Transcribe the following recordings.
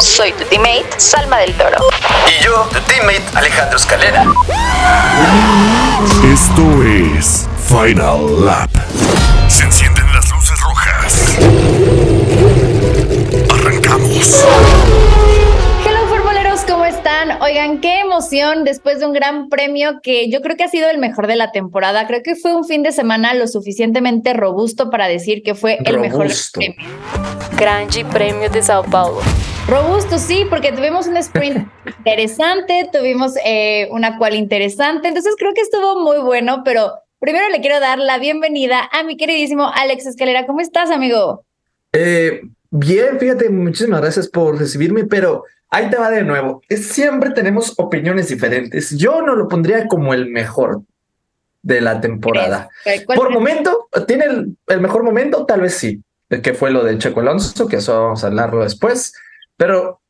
Soy tu teammate, Salma del Toro. Y yo, tu teammate, Alejandro Escalera. Esto es Final Lap. Se encienden las luces rojas. Arrancamos. Oigan, qué emoción después de un gran premio que yo creo que ha sido el mejor de la temporada. Creo que fue un fin de semana lo suficientemente robusto para decir que fue el mejor premio. Gran G Premio de Sao Paulo. Robusto, sí, porque tuvimos un sprint interesante, tuvimos eh, una cual interesante, entonces creo que estuvo muy bueno, pero primero le quiero dar la bienvenida a mi queridísimo Alex Escalera. ¿Cómo estás, amigo? Eh, bien, fíjate, muchísimas gracias por recibirme, pero ahí te va de nuevo. Es, siempre tenemos opiniones diferentes. Yo no lo pondría como el mejor de la temporada. Por momento, ¿tiene el, el, mejor momento? Tal vez sí, que fue lo del Checo Alonso, que eso vamos a hablarlo después. Pero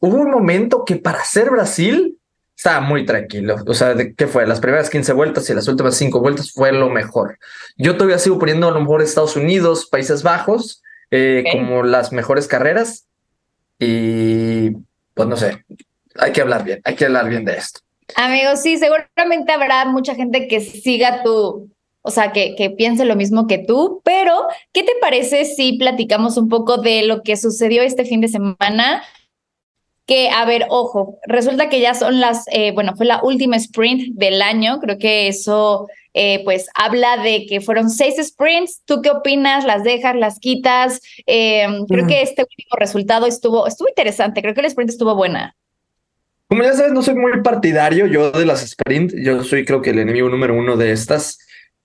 hubo un momento que para ser Brasil estaba muy tranquilo. O sea, de, ¿qué fue? Las primeras 15 vueltas y las últimas 5 vueltas fue lo mejor. Yo todavía sigo poniendo a lo mejor Estados Unidos, Países Bajos, eh, okay. como las mejores carreras. Y pues no sé, hay que hablar bien, hay que hablar bien de esto. Amigos, sí, seguramente habrá mucha gente que siga tu, o sea, que, que, piense lo mismo que tú, pero ¿qué te parece si platicamos un poco de lo que sucedió este fin de semana? Que, a ver, ojo, resulta que ya son las, eh, bueno, fue la última sprint del año, creo que eso, eh, pues, habla de que fueron seis sprints, ¿tú qué opinas? ¿Las dejas, las quitas? Eh, creo que este último resultado estuvo, estuvo interesante, creo que el sprint estuvo buena. Como ya sabes, no soy muy partidario yo de las sprint, yo soy creo que el enemigo número uno de estas.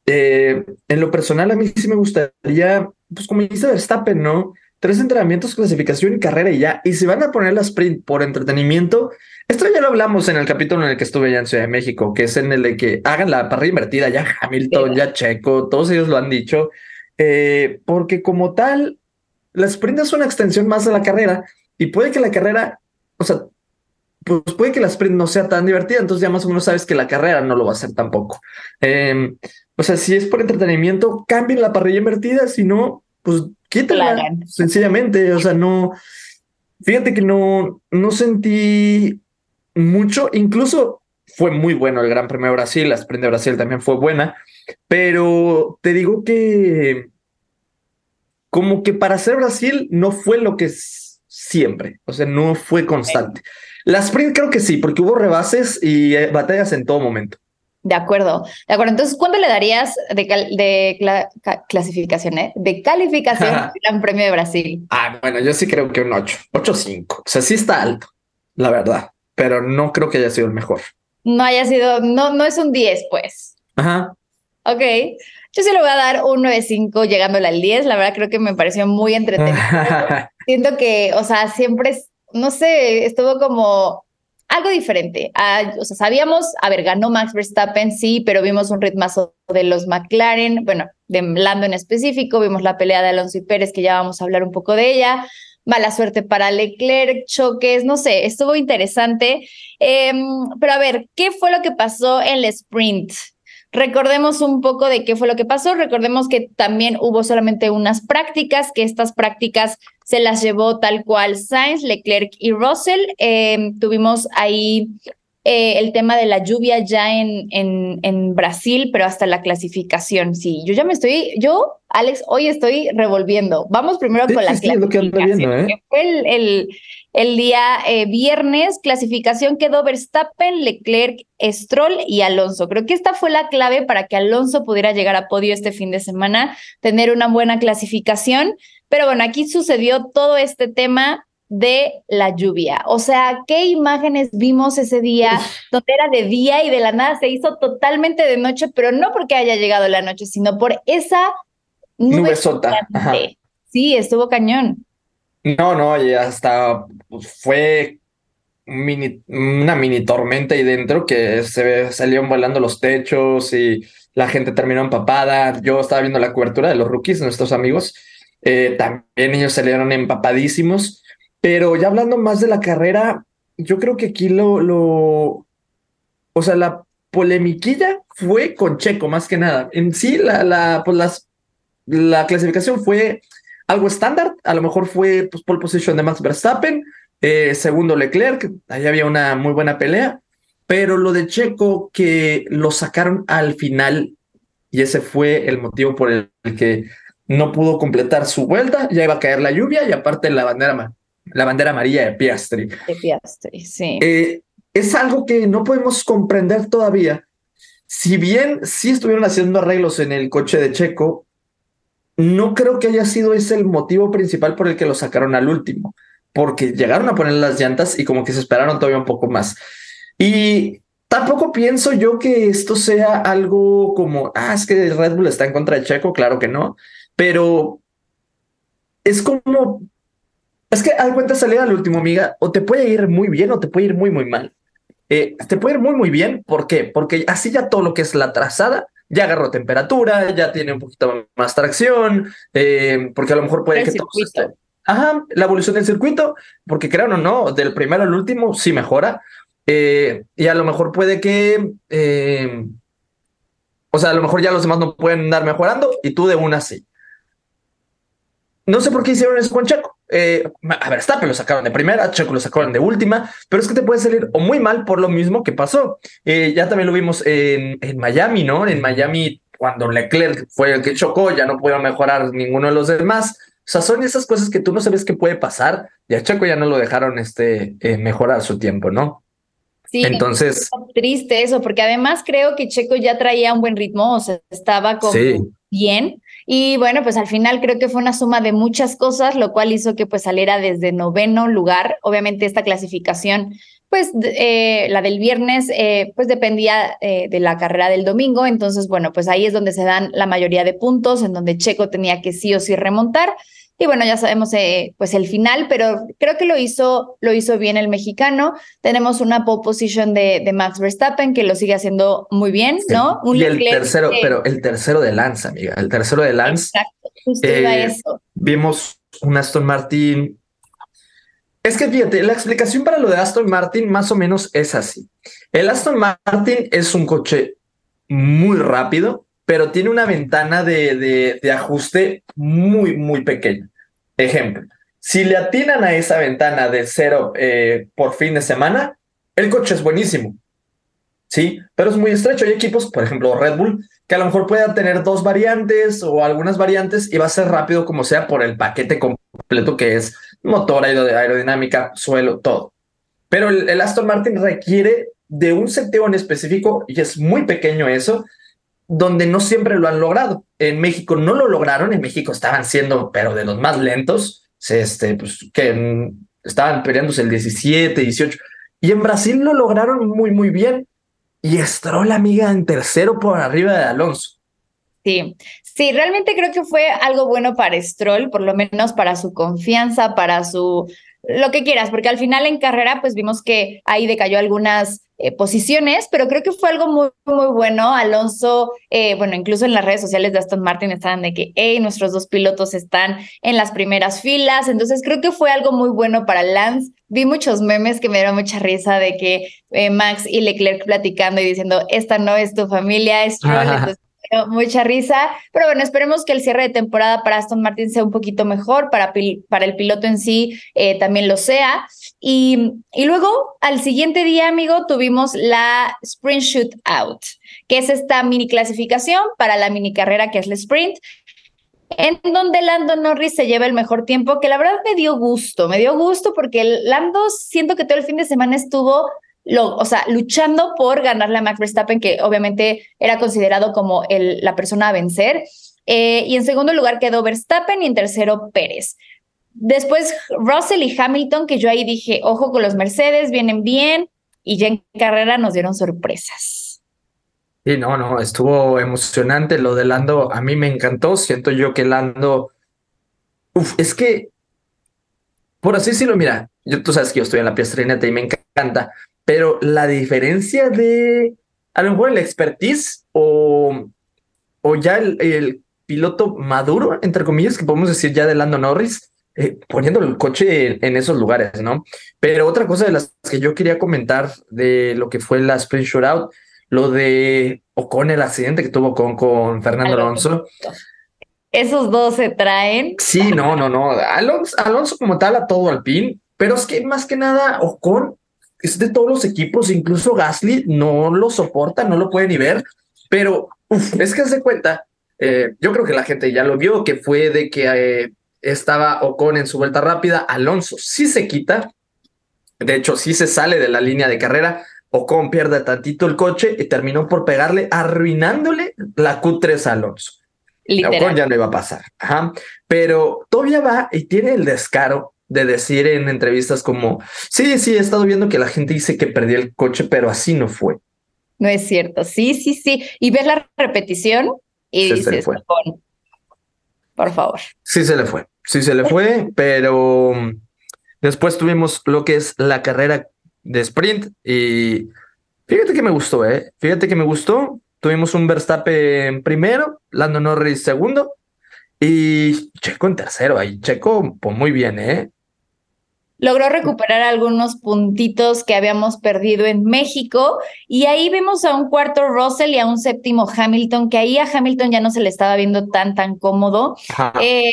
Eh, en lo personal, a mí sí me gustaría, pues como dice Verstappen, ¿no? Tres entrenamientos, clasificación y carrera y ya. Y si van a poner la sprint por entretenimiento, esto ya lo hablamos en el capítulo en el que estuve ya en Ciudad de México, que es en el de que hagan la parrilla invertida, ya Hamilton, sí. ya Checo, todos ellos lo han dicho, eh, porque como tal, la sprint es una extensión más de la carrera y puede que la carrera, o sea, pues puede que la sprint no sea tan divertida, entonces ya más o menos sabes que la carrera no lo va a hacer tampoco. Eh, o sea, si es por entretenimiento, cambien la parrilla invertida, si no, pues quítala sencillamente. O sea, no, fíjate que no, no sentí mucho, incluso fue muy bueno el Gran Premio de Brasil, la sprint de Brasil también fue buena, pero te digo que como que para ser Brasil no fue lo que es siempre, o sea, no fue constante. La sprint creo que sí, porque hubo rebases y batallas en todo momento. De acuerdo, de acuerdo. Entonces, ¿cuánto le darías de, cal de cla clasificación, eh? De calificación al Gran Premio de Brasil. Ah, bueno, yo sí creo que un 8, 8-5. O sea, sí está alto, la verdad, pero no creo que haya sido el mejor. No haya sido, no, no es un 10, pues. Ajá. Ok. Yo sí le voy a dar un 9-5 llegándole al 10. La verdad, creo que me pareció muy entretenido. Siento que, o sea, siempre, no sé, estuvo como algo diferente. Ah, o sea, sabíamos, a ver, ganó Max Verstappen, sí, pero vimos un ritmazo de los McLaren, bueno, de Lando en específico, vimos la pelea de Alonso y Pérez, que ya vamos a hablar un poco de ella. Mala suerte para Leclerc, choques, no sé, estuvo interesante. Eh, pero a ver, ¿qué fue lo que pasó en el sprint? Recordemos un poco de qué fue lo que pasó. Recordemos que también hubo solamente unas prácticas, que estas prácticas se las llevó tal cual Sainz, Leclerc y Russell. Eh, tuvimos ahí eh, el tema de la lluvia ya en, en, en, Brasil, pero hasta la clasificación. Sí, yo ya me estoy, yo, Alex, hoy estoy revolviendo. Vamos primero sí, con la sí, clasificación. Que viendo, ¿eh? que fue el, el, el día eh, viernes, clasificación quedó Verstappen, Leclerc, Stroll y Alonso. Creo que esta fue la clave para que Alonso pudiera llegar a podio este fin de semana, tener una buena clasificación. Pero bueno, aquí sucedió todo este tema de la lluvia. O sea, ¿qué imágenes vimos ese día donde era de día y de la nada se hizo totalmente de noche, pero no porque haya llegado la noche, sino por esa nube, nube sota. Sí, estuvo cañón. No, no, y hasta pues, fue una mini tormenta ahí dentro que se salieron volando los techos y la gente terminó empapada. Yo estaba viendo la cobertura de los rookies, nuestros amigos. Eh, también ellos salieron empapadísimos. Pero ya hablando más de la carrera, yo creo que aquí lo, lo, o sea, la polemiquilla fue con Checo más que nada. En sí, la, la, pues las, la clasificación fue algo estándar. A lo mejor fue pues, pole position de Max Verstappen, eh, segundo Leclerc, ahí había una muy buena pelea. Pero lo de Checo, que lo sacaron al final, y ese fue el motivo por el que no pudo completar su vuelta, ya iba a caer la lluvia y aparte la bandera, la bandera amarilla de Piastri. De Piastri, sí. Eh, es algo que no podemos comprender todavía. Si bien sí estuvieron haciendo arreglos en el coche de Checo, no creo que haya sido ese el motivo principal por el que lo sacaron al último, porque llegaron a poner las llantas y como que se esperaron todavía un poco más. Y tampoco pienso yo que esto sea algo como, ah, es que Red Bull está en contra de Checo, claro que no, pero es como, es que al cuenta salir al último, amiga, o te puede ir muy bien o te puede ir muy, muy mal. Eh, te puede ir muy, muy bien, ¿por qué? Porque así ya todo lo que es la trazada ya agarró temperatura, ya tiene un poquito más tracción, eh, porque a lo mejor puede que todo Ajá, la evolución del circuito, porque crean o no, del primero al último sí mejora, eh, y a lo mejor puede que, eh, o sea, a lo mejor ya los demás no pueden andar mejorando y tú de una sí. No sé por qué hicieron eso con Checo. Eh, a ver, Stappen lo sacaron de primera, Checo lo sacaron de última, pero es que te puede salir o muy mal por lo mismo que pasó. ya también lo vimos en, en Miami, ¿no? En Miami, cuando Leclerc fue el que chocó, ya no pudieron mejorar ninguno de los demás. O sea, son esas cosas que tú no sabes qué puede pasar y a Checo ya no lo dejaron este, mejorar su tiempo, ¿no? Sí, entonces. Triste eso, porque además creo que Checo ya traía un buen ritmo, o sea, estaba como bien. Y bueno, pues al final creo que fue una suma de muchas cosas, lo cual hizo que pues saliera desde noveno lugar. Obviamente esta clasificación, pues eh, la del viernes, eh, pues dependía eh, de la carrera del domingo. Entonces, bueno, pues ahí es donde se dan la mayoría de puntos, en donde Checo tenía que sí o sí remontar. Y bueno, ya sabemos eh, pues el final, pero creo que lo hizo, lo hizo bien el mexicano. Tenemos una pole position de, de Max Verstappen que lo sigue haciendo muy bien, ¿no? y el tercero, pero el tercero de Lance, amiga, el tercero de Lance. Exacto, justo iba eh, eso. Vimos un Aston Martin. Es que fíjate, la explicación para lo de Aston Martin más o menos es así. El Aston Martin es un coche muy rápido, pero tiene una ventana de, de, ajuste muy, muy pequeña. Ejemplo, si le atinan a esa ventana de cero eh, por fin de semana, el coche es buenísimo. Sí, pero es muy estrecho. Hay equipos, por ejemplo, Red Bull, que a lo mejor puedan tener dos variantes o algunas variantes y va a ser rápido como sea por el paquete completo que es motor, aerodinámica, suelo, todo. Pero el, el Aston Martin requiere de un seteo en específico y es muy pequeño eso donde no siempre lo han logrado. En México no lo lograron, en México estaban siendo, pero de los más lentos, este, pues, que estaban peleándose el 17, 18, y en Brasil lo lograron muy, muy bien. Y la amiga, en tercero por arriba de Alonso. Sí, sí, realmente creo que fue algo bueno para Stroll, por lo menos para su confianza, para su lo que quieras, porque al final en carrera pues vimos que ahí decayó algunas eh, posiciones, pero creo que fue algo muy, muy bueno. Alonso, eh, bueno, incluso en las redes sociales de Aston Martin estaban de que, hey, nuestros dos pilotos están en las primeras filas, entonces creo que fue algo muy bueno para Lance. Vi muchos memes que me dieron mucha risa de que eh, Max y Leclerc platicando y diciendo, esta no es tu familia, es Troll, mucha risa, pero bueno, esperemos que el cierre de temporada para Aston Martin sea un poquito mejor, para, para el piloto en sí eh, también lo sea. Y, luego, al siguiente día, amigo, tuvimos la Sprint Shootout, que es esta mini clasificación para la mini carrera que es la Sprint, en donde Lando Norris se lleva el mejor tiempo, que la verdad me dio gusto, me dio gusto porque Lando siento que todo el fin de semana estuvo luchando por ganarle a Max Verstappen, que obviamente era considerado como el, la persona a vencer. Eh, y en segundo lugar quedó Verstappen y en tercero Pérez. Después Russell y Hamilton, que yo ahí dije, ojo con los Mercedes, vienen bien. Y ya en carrera nos dieron sorpresas. Sí, no, no, estuvo emocionante lo de Lando. A mí me encantó. Siento yo que Lando. Uf, es que por así decirlo, mira, yo, tú sabes que yo estoy en la piastrineta y me encanta, pero la diferencia de a lo mejor el expertise o, o ya el piloto maduro, entre comillas, que podemos decir ya de Lando Norris, eh, poniendo el coche en, esos lugares, ¿no? Pero otra cosa de las que yo quería comentar de lo que fue la sprint shootout, lo de Ocon, el accidente que tuvo con, con Fernando Alonso. Esos dos se traen. Sí, no, no, no. Alonso, Alonso como tal a todo al pin, pero es que más que nada Ocon es de todos los equipos, incluso Gasly no lo soporta, no lo puede ni ver, pero es que se cuenta, eh, yo creo que la gente ya lo vio, que fue de que eh, estaba Ocon en su vuelta rápida, Alonso sí se quita, de hecho sí se sale de la línea de carrera, Ocon pierde tantito el coche y terminó por pegarle, arruinándole la Q3 a Alonso. Ocon ya no iba a pasar, pero todavía va y tiene el descaro de decir en entrevistas como, sí, sí, he estado viendo que la gente dice que perdí el coche, pero así no fue. No es cierto, sí, sí, sí. Y ves la repetición y dices, por favor. Sí se le fue sí se le fue, pero mm, después tuvimos lo que es la carrera de sprint y fíjate que me gustó, ¿eh? Fíjate que me gustó. Tuvimos un Verstappen primero, Lando Norris segundo y Checo en tercero. Ahí Checo, pues muy bien, ¿eh? Logró recuperar algunos puntitos que habíamos perdido en México y ahí vemos a un cuarto Russell y a un séptimo Hamilton, que ahí a Hamilton ya no se le estaba viendo tan, tan cómodo. Eh,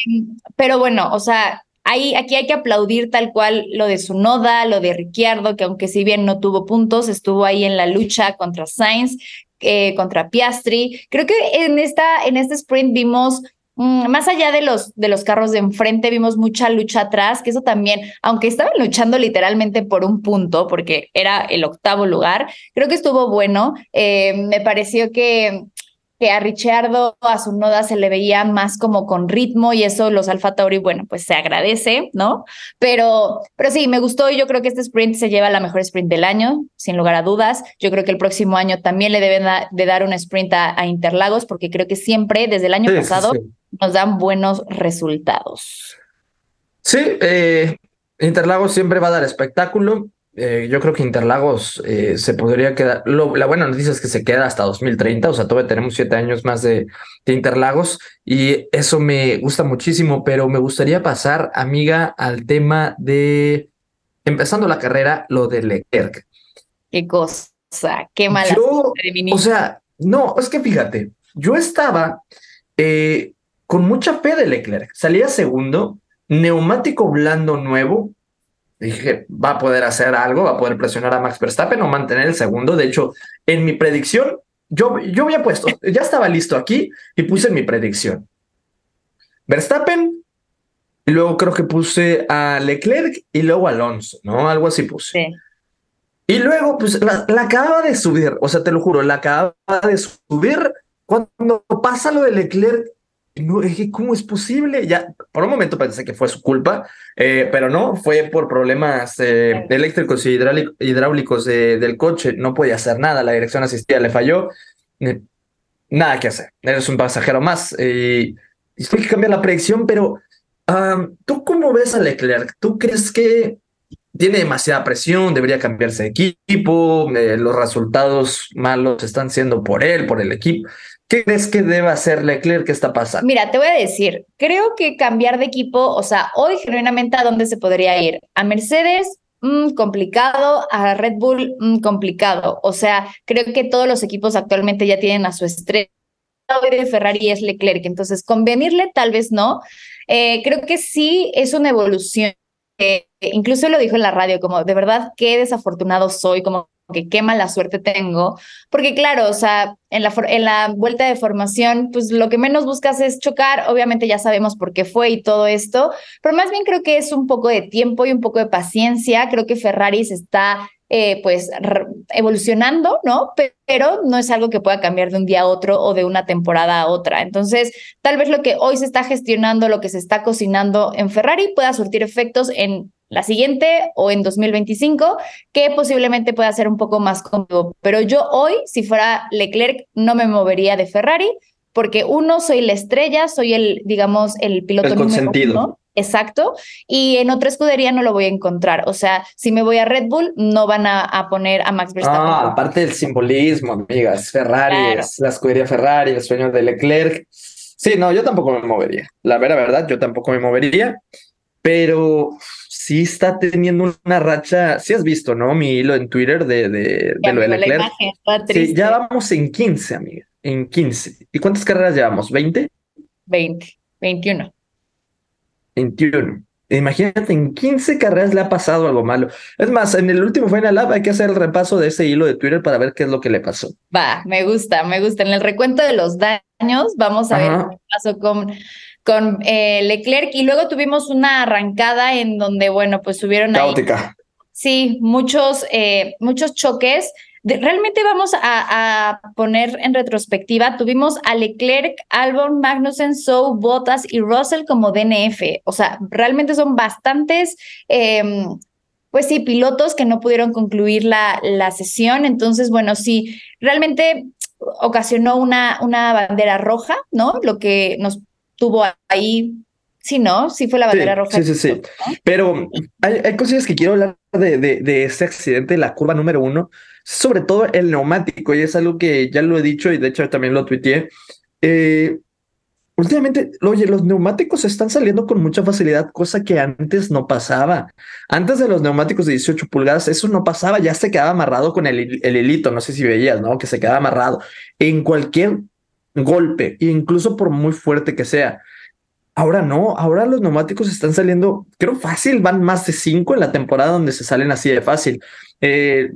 pero bueno, o sea, Ahí, aquí hay que aplaudir tal cual lo de su noda, lo de Ricciardo, que aunque si bien no tuvo puntos, estuvo ahí en la lucha contra Sainz, eh, contra Piastri. Creo que en, esta, en este sprint vimos más allá de los, de los carros de enfrente, vimos mucha lucha atrás, que eso también, aunque estaban luchando literalmente por un punto, porque era el octavo lugar, creo que estuvo bueno. Eh, me pareció que, que a Richardo, a su noda se le veía más como con ritmo y eso los Alfa Tauri, bueno, pues se agradece, ¿no? Pero, pero sí, me gustó y yo creo que este sprint se lleva la mejor sprint del año, sin lugar a dudas. Yo creo que el próximo año también le deben de dar un sprint a, Interlagos, porque creo que siempre, desde el año pasado, nos dan buenos resultados. Sí, eh, Interlagos siempre va a dar espectáculo. Eh, yo creo que Interlagos eh, se podría quedar. la buena noticia es que se queda hasta 2030, o sea, todavía tenemos siete años más de, Interlagos y eso me gusta muchísimo, pero me gustaría pasar, amiga, al tema de empezando la carrera, lo de Leclerc. Qué cosa, qué mala. o sea, no, es que fíjate, yo estaba eh, con mucha fe de Leclerc. Salía segundo, neumático blando nuevo. Dije, va a poder hacer algo, va a poder presionar a Max Verstappen o mantener el segundo. De hecho, en mi predicción, yo, yo había puesto, ya estaba listo aquí y puse mi predicción. Verstappen, luego creo que puse a Leclerc y luego Alonso, ¿no? Algo así puse. Y luego, pues la, la, acababa de subir, o sea, te lo juro, la acababa de subir. Cuando pasa lo de Leclerc, no, es que ¿cómo es posible? Ya, por un momento pensé que fue su culpa, eh, pero no, fue por problemas eh, eléctricos y hidráulicos del coche, no podía hacer nada, la dirección asistida le falló, eh, nada que hacer, eres un pasajero más y, y que cambiar la predicción, pero ¿tú cómo ves a Leclerc? ¿Tú crees que tiene demasiada presión, debería cambiarse de equipo, los resultados malos están siendo por él, por el equipo? ¿Qué crees que debe hacer Leclerc? ¿Qué está pasando? Mira, te voy a decir, creo que cambiar de equipo, o sea, hoy genuinamente a dónde se podría ir? A Mercedes, mm, complicado, a Red Bull, mm, complicado. O sea, creo que todos los equipos actualmente ya tienen a su estrella. De Ferrari es Leclerc, entonces convenirle tal vez no. Eh, creo que sí es una evolución. incluso lo dijo en la radio, como de verdad qué desafortunado soy, como que qué mala suerte tengo, porque claro, o sea, en la, en la vuelta de formación, pues lo que menos buscas es chocar, obviamente ya sabemos por qué fue y todo esto, pero más bien creo que es un poco de tiempo y un poco de paciencia, creo que Ferrari se está eh, pues evolucionando, ¿no? Pero no es algo que pueda cambiar de un día a otro o de una temporada a otra. Entonces, tal vez lo que hoy se está gestionando, lo que se está cocinando en Ferrari pueda surtir efectos en la siguiente o en 2025, que posiblemente pueda ser un poco más cómodo. Pero yo hoy, si fuera Leclerc, no me movería de Ferrari, porque uno, soy la estrella, soy el, digamos, el piloto el número uno. Exacto. Y en otra escudería no lo voy a encontrar. O sea, si me voy a Red Bull, no van a, poner a Max Verstappen. Ah, aparte del simbolismo, amigas. Ferrari, es la escudería Ferrari, el sueño de Leclerc. Sí, no, yo tampoco me movería. La vera verdad, yo tampoco me movería. Pero sí está teniendo una racha. Sí has visto, ¿no? Mi hilo en Twitter de, de, de lo de Leclerc. sí, ya vamos en 15, amiga. En 15. ¿Y cuántas carreras llevamos? ¿20? 20, 21. 21. Imagínate, en 15 carreras le ha pasado algo malo. Es más, en el último Final Lab hay que hacer el repaso de ese hilo de Twitter para ver qué es lo que le pasó. Va, me gusta, me gusta. En el recuento de los daños, vamos a ver qué pasó con, con eh, Leclerc. Y luego tuvimos una arrancada en donde, bueno, pues subieron Caótica. sí, muchos, eh, muchos choques realmente vamos a, poner en retrospectiva, tuvimos a Leclerc, Albon, Magnussen, Sou, Bottas y Russell como DNF. O sea, realmente son bastantes, em, pues sí, pilotos que no pudieron concluir la, la sesión. Entonces, bueno, sí, realmente ocasionó una, una bandera roja, ¿no? Lo que nos tuvo ahí Sí, ¿no? Sí fue la bandera roja. Sí, sí, sí. Pero hay, hay cosas que quiero hablar de, de, de, ese accidente de la curva número uno sobre todo el neumático, y es algo que ya lo he dicho y de hecho también lo tuiteé. Eh, últimamente, oye, los neumáticos están saliendo con mucha facilidad, cosa que antes no pasaba. Antes de los neumáticos de 18 pulgadas, eso no pasaba, ya se quedaba amarrado con el, el hilito, no sé si veías, ¿no? Que se quedaba amarrado en cualquier golpe, incluso por muy fuerte que sea. Ahora no, ahora los neumáticos están saliendo, creo fácil, van más de cinco en la temporada donde se salen así de fácil. Eh,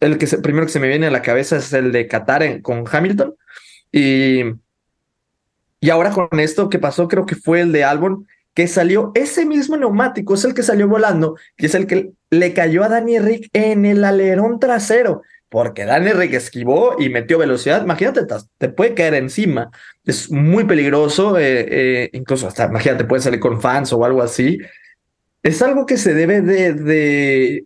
el que primero que se me viene a la cabeza es el de Qatar con Hamilton. Y, y ahora con esto que pasó, creo que fue el de Albon, que salió ese mismo neumático, es el que salió volando, que es el que le cayó a Danny Rick en el alerón trasero, porque Danny Rick esquivó y metió velocidad. Imagínate, te puede caer encima. Es muy peligroso, eh, eh, incluso hasta, imagínate, puede salir con fans o algo así. Es algo que se debe de, de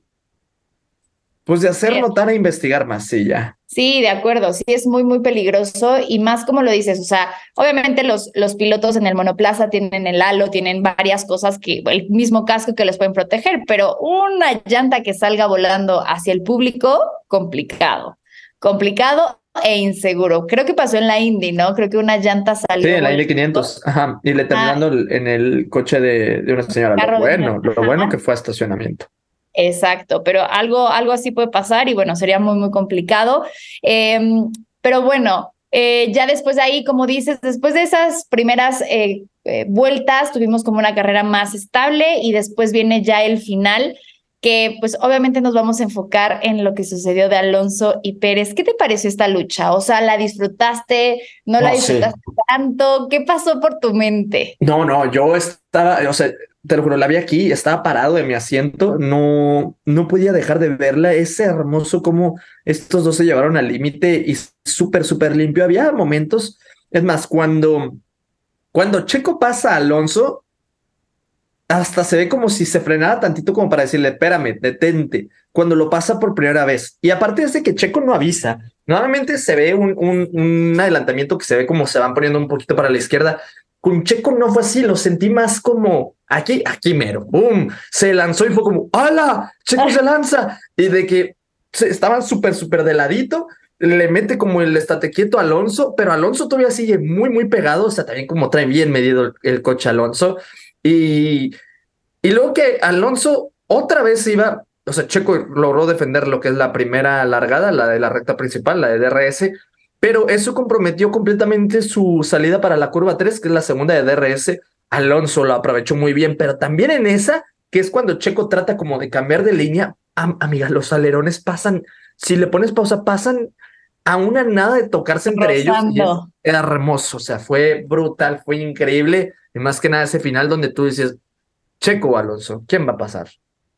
pues de hacer notar e investigar más, sí, ya. Sí, de acuerdo, sí es muy, muy peligroso y más como lo dices, o sea, obviamente los, los pilotos en el monoplaza tienen el halo, tienen varias cosas que, el mismo casco que los pueden proteger, pero una llanta que salga volando hacia el público, complicado, complicado e inseguro. Creo que pasó en la Indy, ¿no? Creo que una llanta salió. Sí, en la Indy 500, ajá, y le terminando en el coche de, de una señora. Lo bueno, lo bueno que fue a estacionamiento. Exacto, pero algo, algo así puede pasar y bueno, sería muy, muy complicado. Em, pero bueno, eh, ya después de ahí, como dices, después de esas primeras eh, eh, vueltas, tuvimos como una carrera más estable y después viene ya el final que pues obviamente nos vamos a enfocar en lo que sucedió de Alonso y Pérez. ¿Qué te pareció esta lucha? O sea, ¿la disfrutaste? ¿No, la disfrutaste tanto? ¿Qué pasó por tu mente? No, no, yo estaba, o sea, te lo juro, la vi aquí, estaba parado en mi asiento, no, no podía dejar de verla. Es hermoso cómo estos dos se llevaron al límite y súper, súper limpio. Había momentos, es más, cuando, cuando Checo pasa a Alonso, hasta se ve como si se frenara tantito como para decirle, espérame, detente, cuando lo pasa por primera vez. Y aparte de que Checo no avisa, normalmente se ve un, un, adelantamiento que se ve como se van poniendo un poquito para la izquierda. Con Checo no fue así, lo sentí más como aquí, aquí mero, boom, se lanzó y fue como, ¡hala! Checo se lanza. Y de que estaban súper, súper de ladito, le mete como el estate quieto a Alonso, pero Alonso todavía sigue muy, muy pegado, o sea, también como trae bien medido el coche Alonso. Y, y luego que Alonso otra vez iba, o sea, Checo logró defender lo que es la primera largada, la de la recta principal, la de DRS, pero eso comprometió completamente su salida para la curva 3, que es la segunda de DRS. Alonso lo aprovechó muy bien, pero también en esa, que es cuando Checo trata como de cambiar de línea, amiga, los alerones pasan, si le pones pausa, pasan a una nada de tocarse entre ellos. Era hermoso, o sea, fue brutal, fue increíble. Y más que nada ese final donde tú dices, Checo Alonso, ¿quién va a pasar?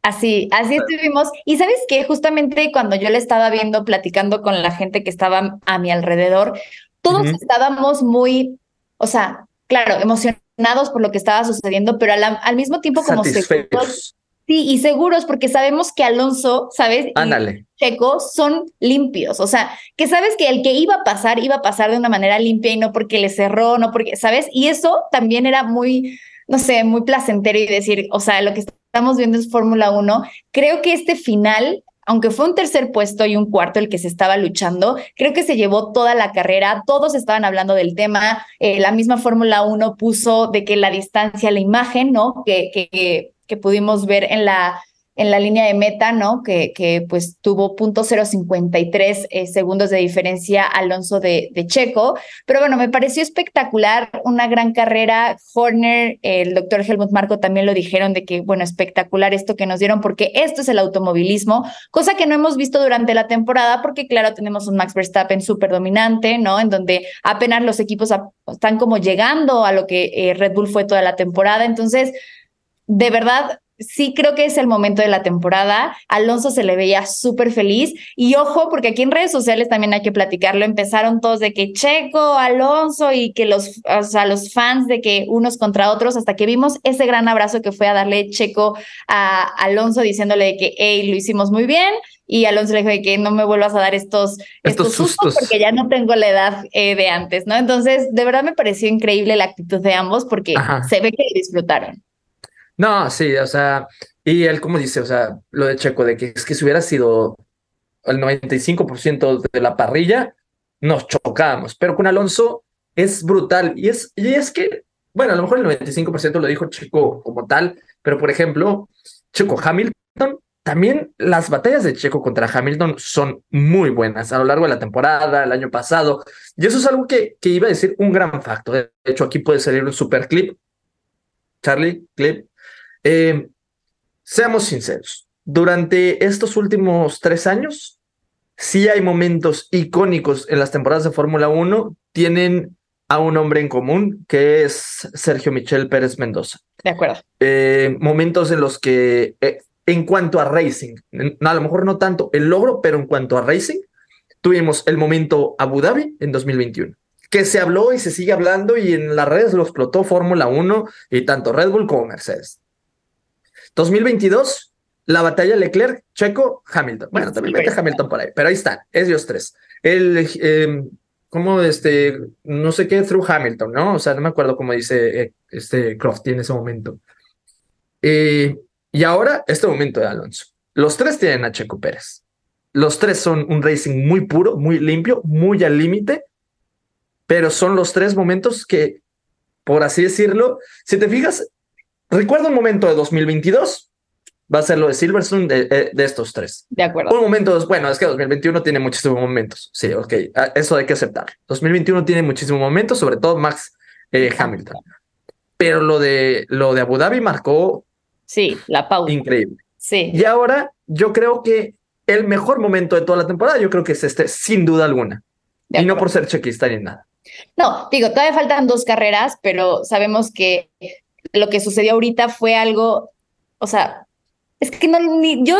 Así, así estuvimos. Y sabes que justamente cuando yo le estaba viendo, platicando con la gente que estaba a mi alrededor, todos estábamos muy, o sea, claro, emocionados por lo que estaba sucediendo, pero al, mismo tiempo como seguros. Sí, y seguros porque sabemos que Alonso, ¿sabes? Ándale. Checo son limpios, o sea, que sabes que el que iba a pasar iba a pasar de una manera limpia y no porque le cerró, no porque, ¿sabes? Y eso también era muy no sé, muy placentero y decir, o sea, lo que estamos viendo es Fórmula 1. Creo que este final aunque fue un tercer puesto y un cuarto el que se estaba luchando, creo que se llevó toda la carrera, todos estaban hablando del tema, eh, la misma Fórmula 1 puso de que la distancia, la imagen, ¿no? Que, que, que pudimos ver en la en la línea de meta, ¿no? Que, que pues tuvo .053 eh, segundos de diferencia Alonso de, de, Checo. Pero bueno, me pareció espectacular, una gran carrera. Horner, el doctor Helmut Marco también lo dijeron de que, bueno, espectacular esto que nos dieron, porque esto es el automovilismo, cosa que no hemos visto durante la temporada, porque claro, tenemos un Max Verstappen súper dominante, ¿no? En donde apenas los equipos están como llegando a lo que eh, Red Bull fue toda la temporada. Entonces, de verdad, sí creo que es el momento de la temporada. Alonso se le veía súper feliz y ojo, porque aquí en redes sociales también hay que platicarlo. Empezaron todos de que Checo, Alonso y que los, o sea, los fans de que unos contra otros, hasta que vimos ese gran abrazo que fue a darle Checo a Alonso diciéndole que, hey, lo hicimos muy bien. Y Alonso le dijo que no me vuelvas a dar estos, estos, sustos, porque ya no tengo la edad eh, de antes, ¿no? Entonces, de verdad me pareció increíble la actitud de ambos porque se ve que disfrutaron. No, sí, o sea, y él como dice, o sea, lo de Checo, de que es que si hubiera sido el 95% de la parrilla, nos chocábamos, pero con Alonso es brutal y es, y es que, bueno, a lo mejor el 95% lo dijo Checo como tal, pero por ejemplo, Checo Hamilton, también las batallas de Checo contra Hamilton son muy buenas a lo largo de la temporada, el año pasado, y eso es algo que, que iba a decir un gran facto. De hecho, aquí puede salir un super clip. Charlie, clip. Eh, seamos sinceros, durante estos últimos tres años, sí hay momentos icónicos en las temporadas de Fórmula 1, tienen a un hombre en común, que es Sergio Michel Pérez Mendoza. De acuerdo. Eh, momentos en los que, eh, en cuanto a racing, a lo mejor no tanto el logro, pero en cuanto a racing, tuvimos el momento Abu Dhabi en 2021 que se habló y se sigue hablando y en las redes lo explotó Fórmula 1 y tanto Red Bull como Mercedes. 2022, la batalla Leclerc, Checo, Hamilton. Bueno, también mete Hamilton por ahí, pero ahí están, ellos tres. El, eh, ¿cómo este, no sé qué, through Hamilton, ¿no? O sea, no me acuerdo cómo dice eh, este Croft en ese momento. Eh, y ahora, este momento de Alonso. Los tres tienen a Checo Pérez. Los tres son un racing muy puro, muy limpio, muy al límite, pero son los tres momentos que, por así decirlo, si te fijas, Recuerda un momento de 2022, va a ser lo de Silverstone de, eh, de, estos tres. De acuerdo. Un momento, bueno, es que 2021 tiene muchísimos momentos. Sí, ok, ah, eso hay que aceptar. 2021 tiene muchísimos momentos, sobre todo Max eh, Hamilton. Pero lo de, lo de Abu Dhabi marcó. Sí, la pausa. Increíble. Sí. Y ahora yo creo que el mejor momento de toda la temporada, yo creo que es este, sin duda alguna. Y no por ser chequista ni nada. No, digo, todavía faltan dos carreras, pero sabemos que lo que sucedió ahorita fue algo, o sea, es que no, ni yo,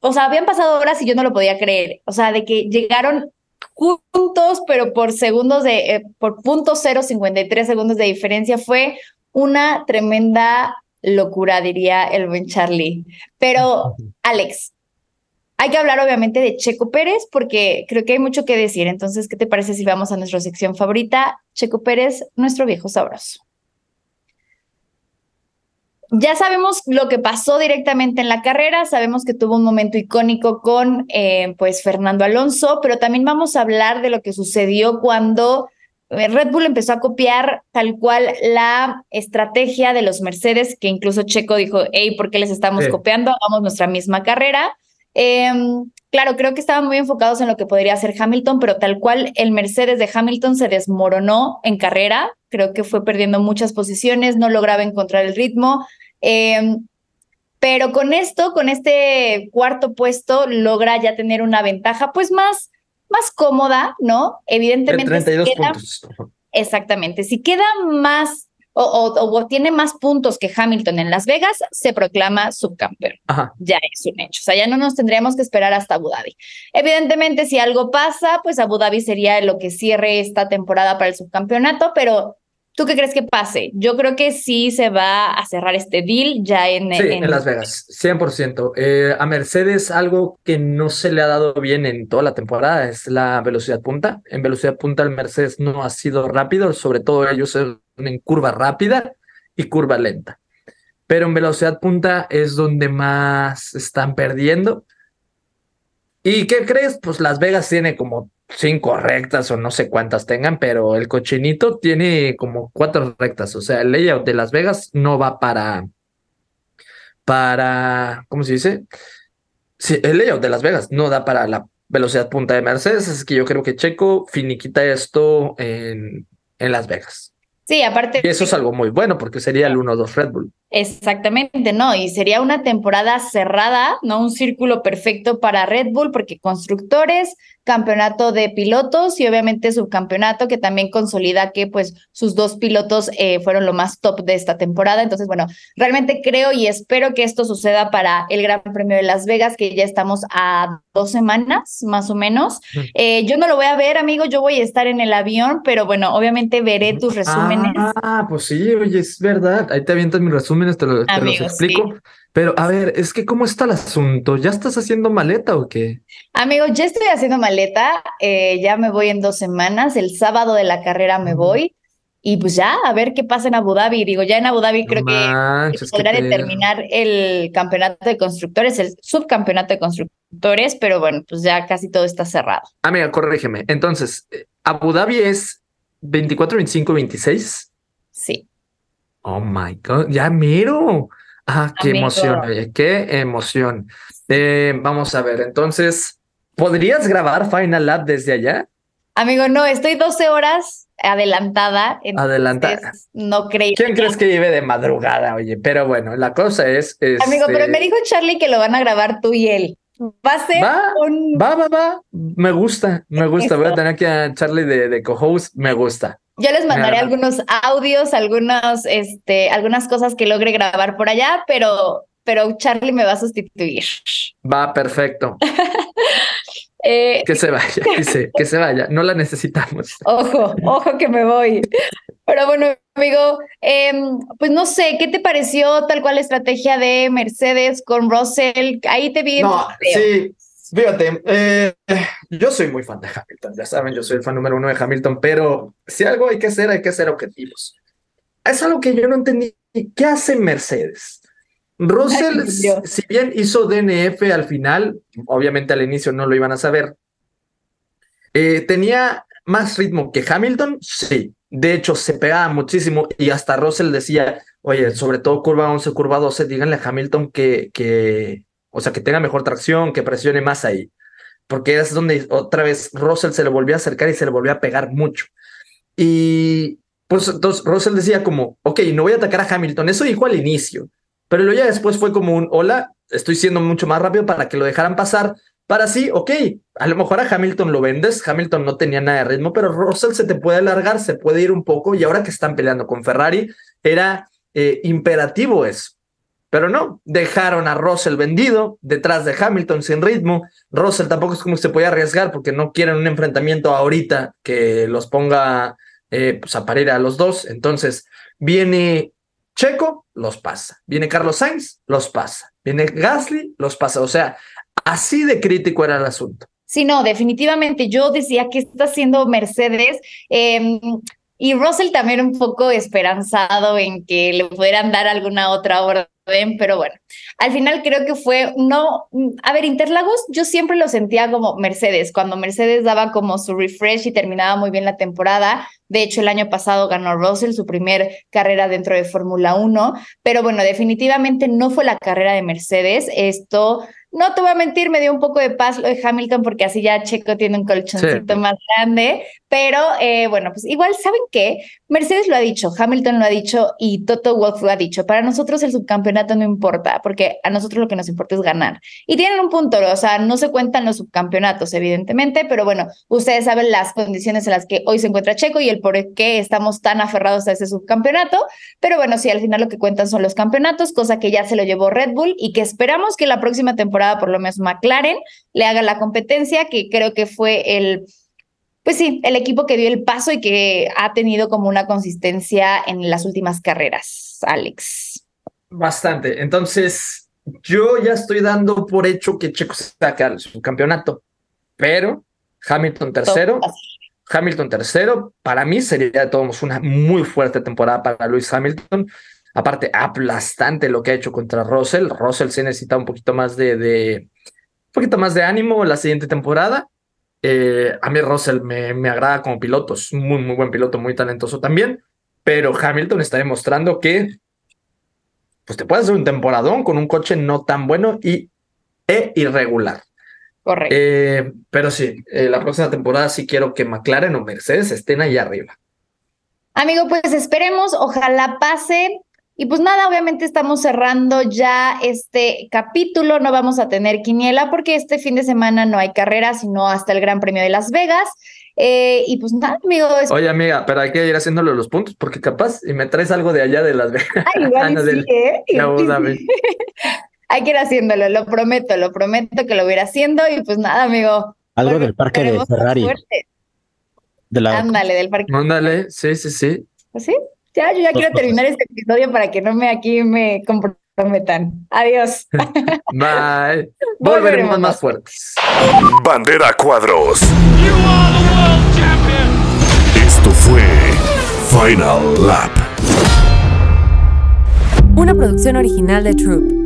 o sea, habían pasado horas y yo no lo podía creer, o sea, de que llegaron juntos, pero por segundos de, eh, por punto cero cincuenta segundos de diferencia, fue una tremenda locura, diría el buen Charlie. Pero, Alex, hay que hablar obviamente de Checo Pérez porque creo que hay mucho que decir. Entonces, ¿qué te parece si vamos a nuestra sección favorita? Checo Pérez, nuestro viejo sabroso ya sabemos lo que pasó directamente en la carrera, sabemos que tuvo un momento icónico con eh, pues Fernando Alonso, pero también vamos a hablar de lo que sucedió cuando eh, Red Bull empezó a copiar tal cual la estrategia de los Mercedes, que incluso Checo dijo, hey, ¿por qué les estamos copiando? Hagamos nuestra misma carrera. Em, claro, creo que estaban muy enfocados en lo que podría hacer Hamilton, pero tal cual el Mercedes de Hamilton se desmoronó en carrera, creo que fue perdiendo muchas posiciones, no lograba encontrar el ritmo. Em, pero con esto, con este cuarto puesto, logra ya tener una ventaja pues más, más cómoda, ¿no? Evidentemente. 32 puntos. Exactamente. Si queda más o, tiene más puntos que Hamilton en Las Vegas, se proclama subcampeón. Ya es un hecho. O sea, ya no nos tendríamos que esperar hasta Abu Dhabi. Evidentemente, si algo pasa, pues Abu Dhabi sería lo que cierre esta temporada para el subcampeonato, pero ¿Tú qué crees que pase? Yo creo que sí se va a cerrar este deal ya en... Sí, en, Las Vegas, 100%. Eh, a Mercedes algo que no se le ha dado bien en toda la temporada es la velocidad punta. En velocidad punta el Mercedes no ha sido rápido, sobre todo ellos en curva rápida. y curva lenta. Pero en velocidad punta es donde más están perdiendo. ¿Y qué crees? Pues Las Vegas tiene como cinco rectas o no sé cuántas tengan, pero el cochinito tiene como cuatro rectas. O sea, el layout de Las Vegas no va para, para, ¿cómo se dice? Sí, el layout de Las Vegas no da para la velocidad punta de Mercedes, así que yo creo que Checo finiquita esto en, en Las Vegas. Sí, aparte. Y eso es algo muy bueno porque sería el 1-2 Red Bull. Exactamente, no, y sería una temporada cerrada, ¿no? Un círculo perfecto para Red Bull, porque constructores, campeonato de pilotos y obviamente subcampeonato que también consolida que pues sus dos pilotos eh, fueron lo más top de esta temporada. Entonces, bueno, realmente creo y espero que esto suceda para el Gran Premio de Las Vegas, que ya estamos a dos semanas más o menos. Eh, yo no lo voy a ver, amigo, yo voy a estar en el avión, pero bueno, obviamente veré tus resúmenes. Ah, pues sí, oye, es verdad. Ahí te avientas mis resúmenes, te, lo, te los explico. Pero a ver, es que ¿cómo está el asunto? ¿Ya estás haciendo maleta o qué? Amigo, ya estoy haciendo maleta, eh, ya me voy en dos semanas, el sábado de la carrera me voy y pues ya, a ver qué pasa en Abu Dhabi. Digo, ya en Abu Dhabi creo que podrá determinar el campeonato de constructores, el subcampeonato de constructores, pero bueno, pues ya casi todo está cerrado. Amiga, corrígeme. Entonces, eh, Abu Dhabi es 24, 25, 26. Sí. Oh my God, ya miro. Ah, qué emoción, oye, qué emoción. Eh, vamos a ver, entonces, ¿podrías grabar Final Lab desde allá? Amigo, no, estoy 12 horas adelantada. Adelantada. No creo. ¿Quién crees que vive de madrugada, oye? Pero bueno, la cosa es. Amigo, pero este me dijo Charlie que lo van a grabar tú y él. Va a ser va, un. Va, va, va. Me gusta, me gusta. Voy a tener aquí a Charlie de, de co-host. Me gusta. Yo les mandaré algunos audios, algunos, este, algunas cosas que logre grabar por allá, pero, pero Charlie me va a sustituir. Va, perfecto. eh, que se vaya, dice, que se vaya. No la necesitamos. Ojo, ojo que me voy. Pero bueno, amigo, eh, pues no sé, ¿qué te pareció tal cual la estrategia de Mercedes con Russell? Ahí te vi. No, sí, Fíjate, eh, yo soy muy fan de Hamilton, ya saben, yo soy el fan número uno de Hamilton, pero si algo hay que hacer, hay que hacer objetivos. Es algo que yo no entendí. ¿Qué hace Mercedes? Russell, Ay, si bien hizo DNF al final, obviamente al inicio no lo iban a saber, eh, tenía más ritmo que Hamilton, sí. De hecho, se pegaba muchísimo y hasta Russell decía, oye, sobre todo curva 11, curva 12, díganle a Hamilton que, que, o sea, que tenga mejor tracción, que presione más ahí. Porque es donde otra vez Russell se le volvió a acercar y se le volvió a pegar mucho. Y pues entonces Russell decía como, ok, no voy a atacar a Hamilton. Eso dijo al inicio. Pero luego ya después fue como un, hola, estoy siendo mucho más rápido para que lo dejaran pasar. Para sí, ok, a lo mejor a Hamilton lo vendes, Hamilton no tenía nada de ritmo, pero Russell se te puede alargar, se puede ir un poco y ahora que están peleando con Ferrari, era eh, imperativo eso. Pero no, dejaron a Russell vendido detrás de Hamilton sin ritmo. Russell tampoco es como se puede arriesgar porque no quieren un enfrentamiento ahorita que los ponga eh, pues a parir a los dos. Entonces viene Checo, los pasa. Viene Carlos Sainz, los pasa. Viene Gasly, los pasa. O sea, así de crítico era el asunto. Sí, no, definitivamente yo decía que está haciendo Mercedes. Eh, y Russell también un poco esperanzado en que le pudieran dar alguna otra orden pero bueno, al final creo que fue, no, a ver, Interlagos yo siempre lo sentía como Mercedes, cuando Mercedes daba como su refresh y terminaba muy bien la temporada. De hecho, el año pasado ganó Russell su primer carrera dentro de Fórmula 1, pero bueno, definitivamente no fue la carrera de Mercedes. Esto no te voy a mentir, me dio un poco de paz lo de Hamilton porque así ya Checo tiene un colchoncito sí. más grande, pero eh, bueno, pues igual, ¿saben qué? Mercedes lo ha dicho, Hamilton lo ha dicho y Toto Wolff lo ha dicho. Para nosotros el subcampeonato no importa, porque a nosotros lo que nos importa es ganar. Y tienen un punto, o sea, no se cuentan los subcampeonatos, evidentemente, pero bueno, ustedes saben las condiciones en las que hoy se encuentra Checo y el por qué estamos tan aferrados a ese subcampeonato, pero bueno, sí, al final lo que cuentan son los campeonatos, cosa que ya se lo llevó Red Bull y que esperamos que la próxima temporada por lo menos McLaren le haga la competencia, que creo que fue el, pues sí, el equipo que dio el paso y que ha tenido como una consistencia en las últimas carreras, Alex. Bastante. Entonces, yo ya estoy dando por hecho que Checo se va a quedar su campeonato, pero Hamilton tercero. Hamilton tercero, para mí sería de todos una muy fuerte temporada para Luis Hamilton. Aparte, aplastante lo que ha hecho contra Russell. Russell se necesita un poquito más de, de un poquito más de ánimo la siguiente temporada. Eh, a mí Russell me, me agrada como piloto, es muy, muy buen piloto, muy talentoso también, pero Hamilton está demostrando que pues te puedes hacer un temporadón con un coche no tan bueno y e irregular. Correcto. Eh, pero sí, eh, la próxima temporada sí quiero que McLaren o Mercedes estén ahí arriba. Amigo, pues esperemos, ojalá pase. Y pues nada, obviamente estamos cerrando ya este capítulo, no vamos a tener quiniela porque este fin de semana no hay carrera, sino hasta el Gran Premio de Las Vegas. Eh, y pues nada, amigo. Es... Oye, amiga, pero hay que ir haciéndolo los puntos porque capaz y me traes algo de allá de Las Vegas. Ay, igual Ah, y del- sí, ¿eh? Hay que ir haciéndolo, lo prometo, lo prometo que lo voy a ir haciendo. Y pues nada, amigo. Algo del parque de Ferrari. De la, Ándale, del parque. Mándale, sí, sí, sí. Pues sí, ya, yo ya quiero terminar este episodio para que no me aquí me comprometan. Adiós. Bye. Volveremos Volveremos más fuertes. Bandera Cuadros. Esto fue Final Lap. Una producción original de Troop.